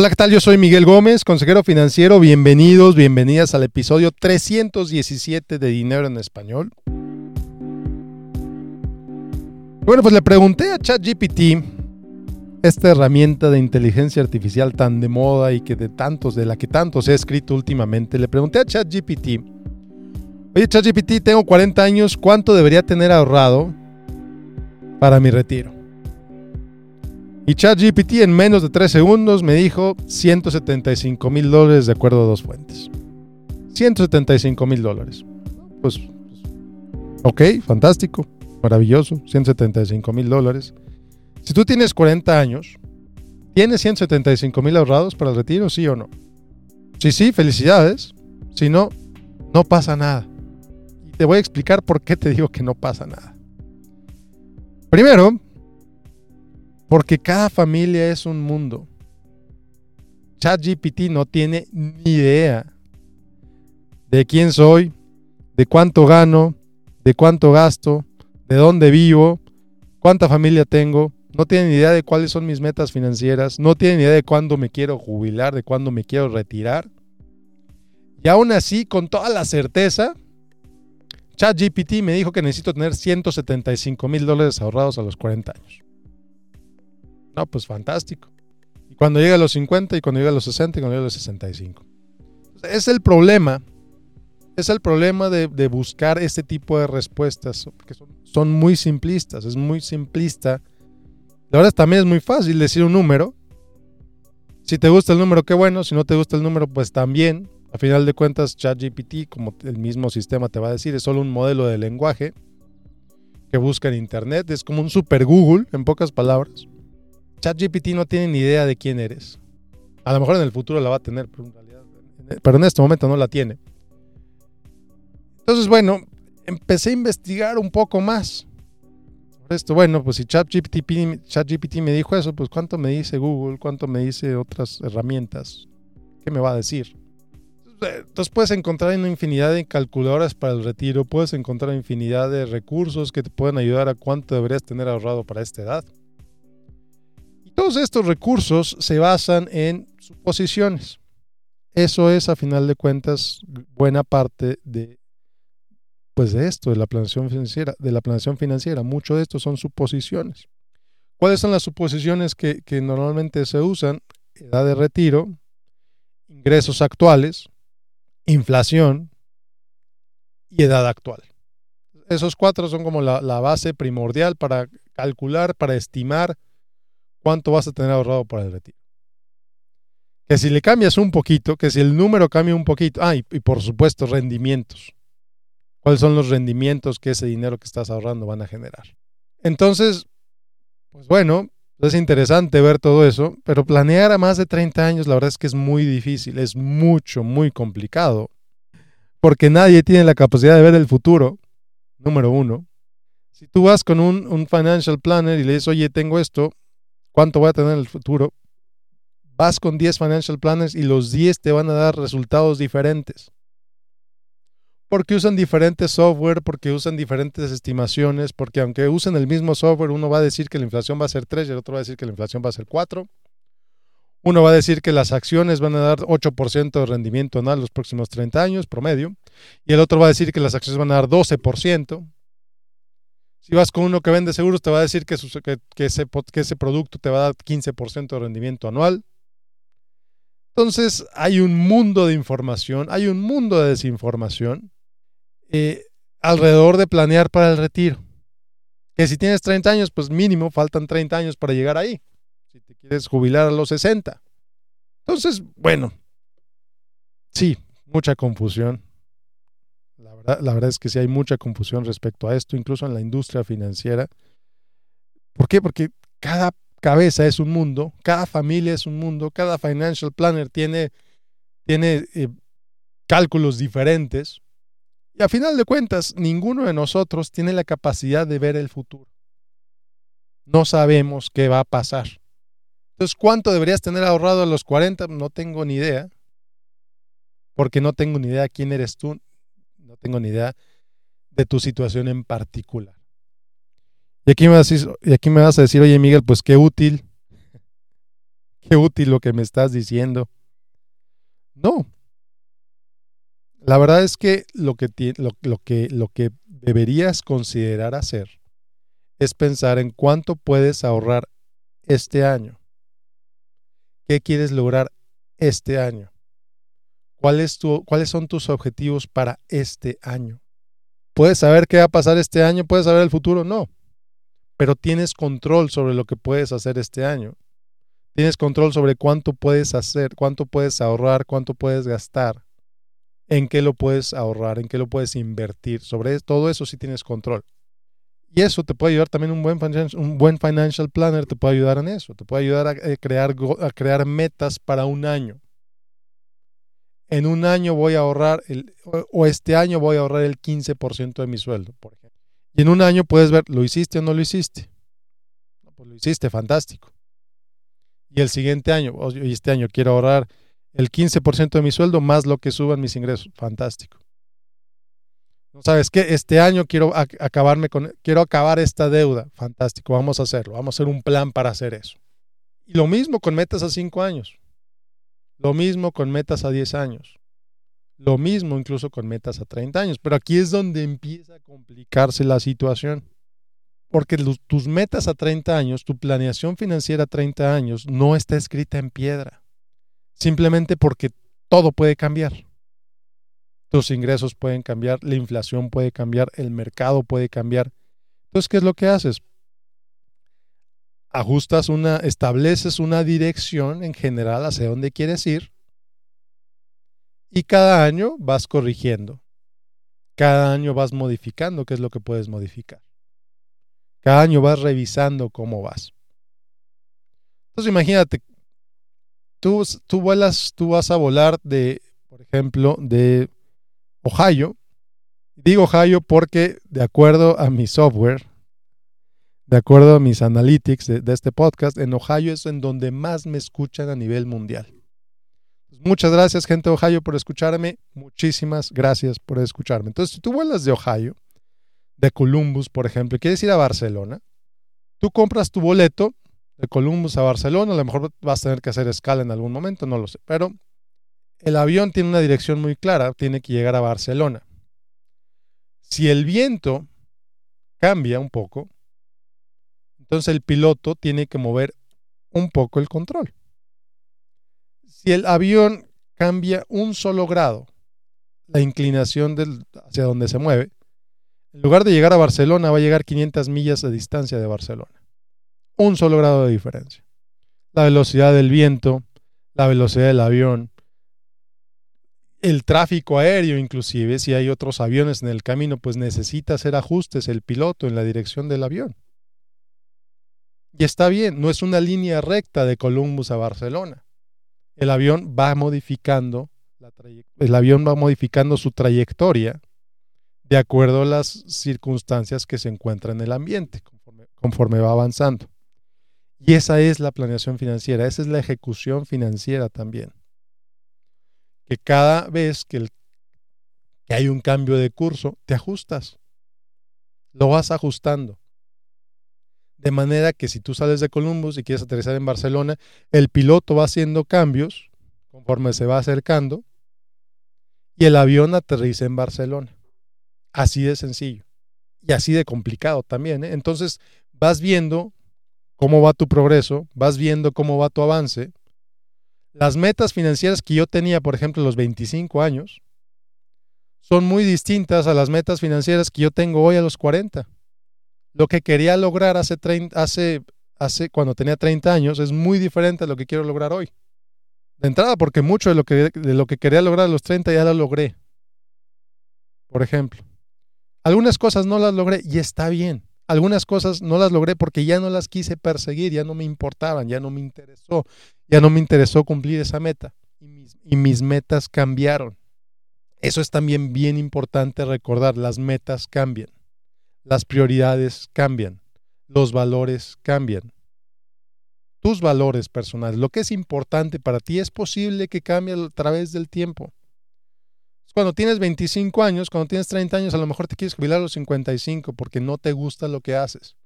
Hola, ¿qué tal? Yo soy Miguel Gómez, consejero financiero. Bienvenidos, bienvenidas al episodio 317 de Dinero en Español. Bueno, pues le pregunté a ChatGPT, esta herramienta de inteligencia artificial tan de moda y que de tantos, de la que tantos he escrito últimamente, le pregunté a ChatGPT, oye ChatGPT, tengo 40 años, ¿cuánto debería tener ahorrado para mi retiro? Y ChatGPT en menos de 3 segundos me dijo 175 mil dólares de acuerdo a dos fuentes. 175 mil dólares. Pues, ok, fantástico, maravilloso, 175 mil dólares. Si tú tienes 40 años, ¿tienes 175 mil ahorrados para el retiro, sí o no? Si sí, felicidades. Si no, no pasa nada. Y te voy a explicar por qué te digo que no pasa nada. Primero, porque cada familia es un mundo. ChatGPT no tiene ni idea de quién soy, de cuánto gano, de cuánto gasto, de dónde vivo, cuánta familia tengo. No tiene ni idea de cuáles son mis metas financieras. No tiene ni idea de cuándo me quiero jubilar, de cuándo me quiero retirar. Y aún así, con toda la certeza, ChatGPT me dijo que necesito tener 175 mil dólares ahorrados a los 40 años. No, pues fantástico. Y cuando llega a los 50 y cuando llega a los 60 y cuando llega a los 65. Es el problema. Es el problema de, buscar este tipo de respuestas, que son, muy simplistas. Es muy simplista. La verdad también es muy fácil decir un número. Si te gusta el número, qué bueno. Si no te gusta el número, pues también. A final de cuentas, ChatGPT, como el mismo sistema te va a decir, es solo un modelo de lenguaje que busca en Internet. Es como un super Google, en pocas palabras. ChatGPT no tiene ni idea de quién eres. A lo mejor en el futuro la va a tener, pero en, este momento no la tiene. Entonces, bueno, empecé a investigar un poco más. Esto, bueno, pues si ChatGPT, ChatGPT me dijo eso, pues ¿cuánto me dice Google? ¿Cuánto me dice otras herramientas? ¿Qué me va a decir? Entonces puedes encontrar una infinidad de calculadoras para el retiro, puedes encontrar infinidad de recursos que te pueden ayudar a cuánto deberías tener ahorrado para esta edad. Todos estos recursos se basan en suposiciones. Eso es, a final de cuentas, buena parte de, pues de esto, de la planeación financiera. De la planeación financiera. Mucho de esto son suposiciones. ¿Cuáles son las suposiciones que, que normalmente se usan? Edad de retiro, ingresos actuales, inflación y edad actual. Esos cuatro son como la, la, base primordial para calcular, para estimar cuánto vas a tener ahorrado para el retiro. Que si le cambias un poquito, que si el número cambia un poquito, ah, y, por supuesto rendimientos. ¿Cuáles son los rendimientos que ese dinero que estás ahorrando van a generar? Entonces, pues bueno, es interesante ver todo eso, pero planear a más de 30 años la verdad es que es muy difícil, es mucho, muy complicado, porque nadie tiene la capacidad de ver el futuro, número uno. Si tú vas con un, un financial planner y le dices, oye, tengo esto, cuánto voy a tener en el futuro, vas con 10 financial planners y los 10 te van a dar resultados diferentes. Porque usan diferentes software, porque usan diferentes estimaciones, porque aunque usen el mismo software, uno va a decir que la inflación va a ser 3 y el otro va a decir que la inflación va a ser 4. Uno va a decir que las acciones van a dar 8% de rendimiento anual los próximos 30 años, promedio, y el otro va a decir que las acciones van a dar 12%. Si vas con uno que vende seguros, te va a decir que, ese, producto te va a dar 15% de rendimiento anual. Entonces, hay un mundo de información, hay un mundo de desinformación eh, alrededor de planear para el retiro. Que si tienes 30 años, pues mínimo faltan 30 años para llegar ahí. Si te quieres jubilar a los 60. Entonces, bueno, sí, mucha confusión. La verdad, es que sí hay mucha confusión respecto a esto, incluso en la industria financiera. ¿Por qué? Porque cada cabeza es un mundo, cada familia es un mundo, cada financial planner tiene, tiene eh, cálculos diferentes. Y a final de cuentas, ninguno de nosotros tiene la capacidad de ver el futuro. No sabemos qué va a pasar. Entonces, ¿cuánto deberías tener ahorrado a los 40? No tengo ni idea. Porque no tengo ni idea quién eres tú, no tengo ni idea de tu situación en particular. Y aquí me vas a decir, y aquí me vas a decir oye Miguel, pues qué útil, qué útil lo que me estás diciendo. No. La verdad es que lo que, lo que, lo que deberías considerar hacer es pensar en cuánto puedes ahorrar este año. ¿Qué quieres lograr este año? ¿Cuáles son tus objetivos para este año? ¿Puedes saber qué va a pasar este año? ¿Puedes saber el futuro? No. Pero tienes control sobre lo que puedes hacer este año. Tienes control sobre cuánto puedes hacer, cuánto puedes ahorrar, cuánto puedes gastar, en qué lo puedes ahorrar, en qué lo puedes invertir. Sobre todo eso sí tienes control. Y eso te puede ayudar también un buen, un buen financial planner, te puede ayudar en eso, te puede ayudar a, eh, crear, a crear metas para un año. En un año voy a ahorrar, el, o este año voy a ahorrar el 15% de mi sueldo, por ejemplo. Y en un año puedes ver, ¿lo hiciste o no lo hiciste? pues lo hiciste, fantástico. Y el siguiente año, y este año quiero ahorrar el 15% de mi sueldo más lo que suban mis ingresos, fantástico. ¿Sabes qué? Este año quiero acabarme con, quiero acabar esta deuda. Fantástico, vamos a hacerlo. Vamos a hacer un plan para hacer eso. Y lo mismo con metas a 5 años. Lo mismo con metas a 10 años. Lo mismo incluso con metas a 30 años. Pero aquí es donde empieza a complicarse la situación. Porque tus metas a 30 años, tu planeación financiera a 30 años no está escrita en piedra. Simplemente porque todo puede cambiar. Tus ingresos pueden cambiar, la inflación puede cambiar, el mercado puede cambiar. Entonces, ¿qué es lo que haces? Ajustas una, estableces una dirección en general hacia dónde quieres ir y cada año vas corrigiendo. Cada año vas modificando qué es lo que puedes modificar. Cada año vas revisando cómo vas. Entonces imagínate, tú, tú vuelas, tú vas a volar de, por ejemplo, de Ohio. Digo Ohio porque de acuerdo a mi software, de acuerdo a mis analytics de, este podcast, en Ohio es en donde más me escuchan a nivel mundial. Pues muchas gracias, gente de Ohio, por escucharme. Muchísimas gracias por escucharme. Entonces, si tú vuelas de Ohio, de Columbus, por ejemplo, y quieres ir a Barcelona, tú compras tu boleto de Columbus a Barcelona, a lo mejor vas a tener que hacer escala en algún momento, no lo sé, pero el avión tiene una dirección muy clara, tiene que llegar a Barcelona. Si el viento cambia un poco, entonces el piloto tiene que mover un poco el control. Si el avión cambia un solo grado, la inclinación hacia donde se mueve, en lugar de llegar a Barcelona, va a llegar 500 millas de distancia de Barcelona. Un solo grado de diferencia. La velocidad del viento, la velocidad del avión, el tráfico aéreo inclusive, si hay otros aviones en el camino, pues necesita hacer ajustes el piloto en la dirección del avión. Y está bien, no es una línea recta de Columbus a Barcelona. El avión va modificando, el avión va modificando su trayectoria de acuerdo a las circunstancias que se encuentran en el ambiente, conforme, conforme va avanzando. Y esa es la planeación financiera, esa es la ejecución financiera también que cada vez que, hay un cambio de curso, te ajustas. Lo vas ajustando. De manera que si tú sales de Columbus y quieres aterrizar en Barcelona, el piloto va haciendo cambios conforme se va acercando y el avión aterriza en Barcelona. Así de sencillo. Y así de complicado también. ¿eh? Entonces vas viendo cómo va tu progreso, vas viendo cómo va tu avance las metas financieras que yo tenía, por ejemplo, a los 25 años, son muy distintas a las metas financieras que yo tengo hoy a los 40. Lo que quería lograr hace, 30, hace, hace cuando tenía 30 años es muy diferente a lo que quiero lograr hoy. De entrada, porque mucho de lo que, de lo que quería lograr a los 30 ya lo logré. Por ejemplo, algunas cosas no las logré y está bien. Algunas cosas no las logré porque ya no las quise perseguir, ya no me importaban, ya no me interesó, ya no me interesó cumplir esa meta. Y mis, metas cambiaron. Eso es también bien importante recordar, las metas cambian, las prioridades cambian, los valores cambian. Tus valores personales, lo que es importante para ti es posible que cambie a través del tiempo. Cuando tienes 25 años, cuando tienes 30 años, a lo mejor te quieres jubilar a los 55 porque no te gusta lo que haces.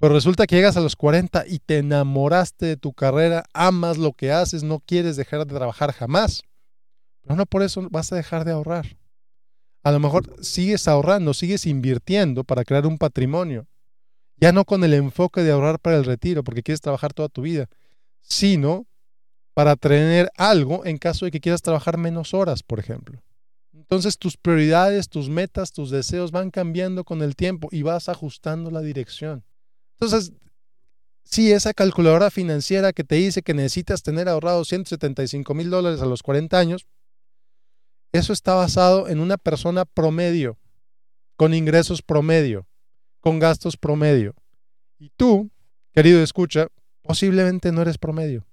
Pero resulta que llegas a los 40 y te enamoraste de tu carrera, amas lo que haces, no quieres dejar de trabajar jamás. Pero no por eso vas a dejar de ahorrar. A lo mejor sigues ahorrando, sigues invirtiendo para crear un patrimonio. Ya no con el enfoque de ahorrar para el retiro, porque quieres trabajar toda tu vida, sino para tener algo en caso de que quieras trabajar menos horas, por ejemplo. Entonces tus prioridades, tus metas, tus deseos van cambiando con el tiempo y vas ajustando la dirección. Entonces, si esa calculadora financiera que te dice que necesitas tener ahorrado 175 mil dólares a los 40 años, eso está basado en una persona promedio, con ingresos promedio, con gastos promedio. Y tú, querido escucha, posiblemente no eres promedio.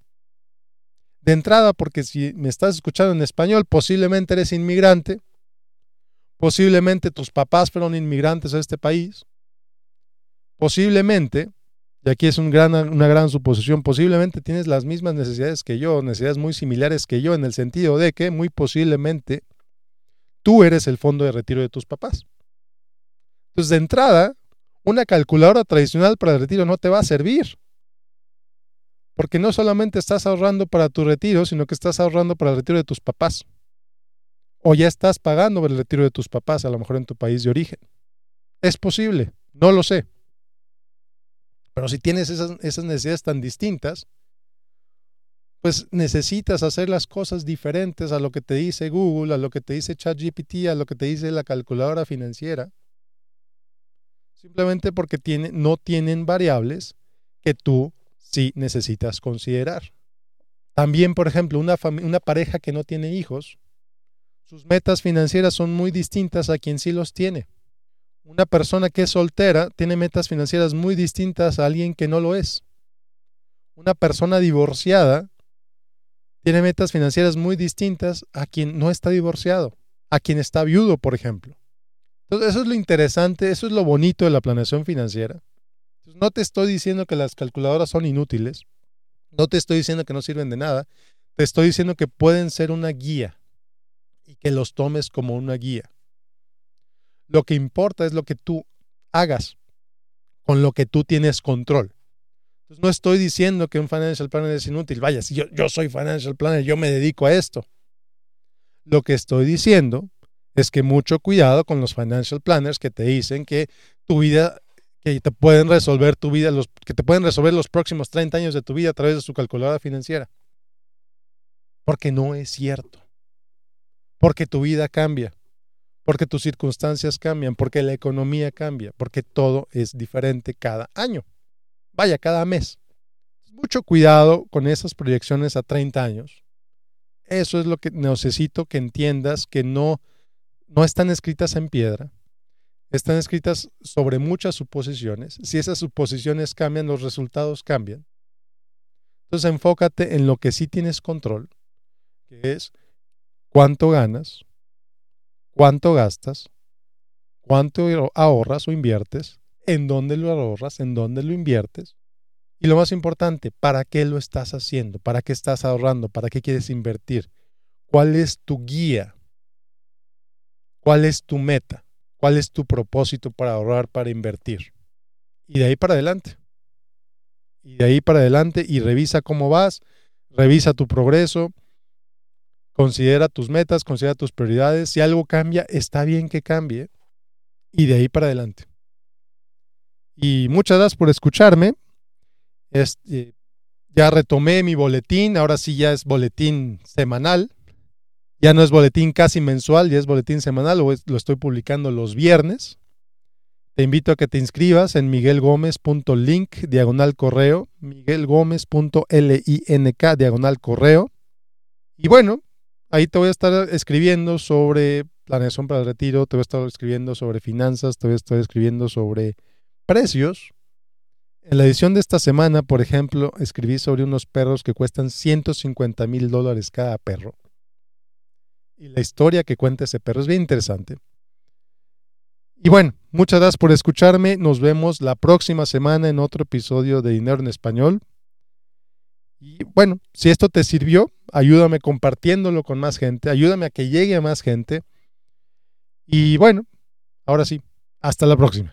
De entrada, porque si me estás escuchando en español, posiblemente eres inmigrante, posiblemente tus papás fueron inmigrantes a este país, posiblemente, y aquí es una gran suposición, posiblemente tienes las mismas necesidades que yo, necesidades muy similares que yo, en el sentido de que muy posiblemente tú eres el fondo de retiro de tus papás. Entonces, de entrada, una calculadora tradicional para el retiro no te va a servir. Porque no solamente estás ahorrando para tu retiro, sino que estás ahorrando para el retiro de tus papás. O ya estás pagando el retiro de tus papás, a lo mejor en tu país de origen. Es posible, no lo sé. Pero si tienes esas, necesidades tan distintas, pues necesitas hacer las cosas diferentes a lo que te dice Google, a lo que te dice ChatGPT, a lo que te dice la calculadora financiera. Simplemente porque no tienen variables que tú sí necesitas considerar. También, por ejemplo, una, una pareja que no tiene hijos, sus metas financieras son muy distintas a quien sí los tiene. Una persona que es soltera tiene metas financieras muy distintas a alguien que no lo es. Una persona divorciada tiene metas financieras muy distintas a quien no está divorciado, a quien está viudo, por ejemplo. Entonces, eso es lo interesante, eso es lo bonito de la planeación financiera no te estoy diciendo que las calculadoras son inútiles, no te estoy diciendo que no sirven de nada, te estoy diciendo que pueden ser una guía y que los tomes como una guía. Lo que importa es lo que tú hagas con lo que tú tienes control. Entonces, no estoy diciendo que un financial planner es inútil. Vaya, si yo, soy financial planner, yo me dedico a esto. Lo que estoy diciendo es que mucho cuidado con los financial planners que te dicen que tu vida que te pueden resolver tu vida, los, que te pueden resolver los próximos 30 años de tu vida a través de su calculadora financiera. Porque no es cierto. Porque tu vida cambia. Porque tus circunstancias cambian. Porque la economía cambia. Porque todo es diferente cada año. Vaya, cada mes. Mucho cuidado con esas proyecciones a 30 años. Eso es lo que necesito que entiendas que no, no están escritas en piedra están escritas sobre muchas suposiciones. Si esas suposiciones cambian, los resultados cambian. Entonces enfócate en lo que sí tienes control, que es cuánto ganas, cuánto gastas, cuánto ahorras o inviertes, en dónde lo ahorras, en dónde lo inviertes. Y lo más importante, ¿para qué lo estás haciendo? ¿Para qué estás ahorrando? ¿Para qué quieres invertir? ¿Cuál es tu guía? ¿Cuál es tu meta? ¿Cuál es tu propósito para ahorrar, para invertir? Y de ahí para adelante. Y de ahí para adelante y revisa cómo vas, revisa tu progreso, considera tus metas, considera tus prioridades. Si algo cambia, está bien que cambie. Y de ahí para adelante. Y muchas gracias por escucharme. Este, ya retomé mi boletín, ahora sí ya es boletín semanal. Ya no es boletín casi mensual, ya es boletín semanal, lo, estoy publicando los viernes. Te invito a que te inscribas en miguelgomez.link diagonal correo, miguelgomez.link diagonal correo. Y bueno, ahí te voy a estar escribiendo sobre planeación para el retiro, te voy a estar escribiendo sobre finanzas, te voy a estar escribiendo sobre precios. En la edición de esta semana, por ejemplo, escribí sobre unos perros que cuestan 150 mil dólares cada perro. Y la historia que cuenta ese perro es bien interesante. Y bueno, muchas gracias por escucharme. Nos vemos la próxima semana en otro episodio de Dinero en Español. Y bueno, si esto te sirvió, ayúdame compartiéndolo con más gente, ayúdame a que llegue a más gente. Y bueno, ahora sí, hasta la próxima.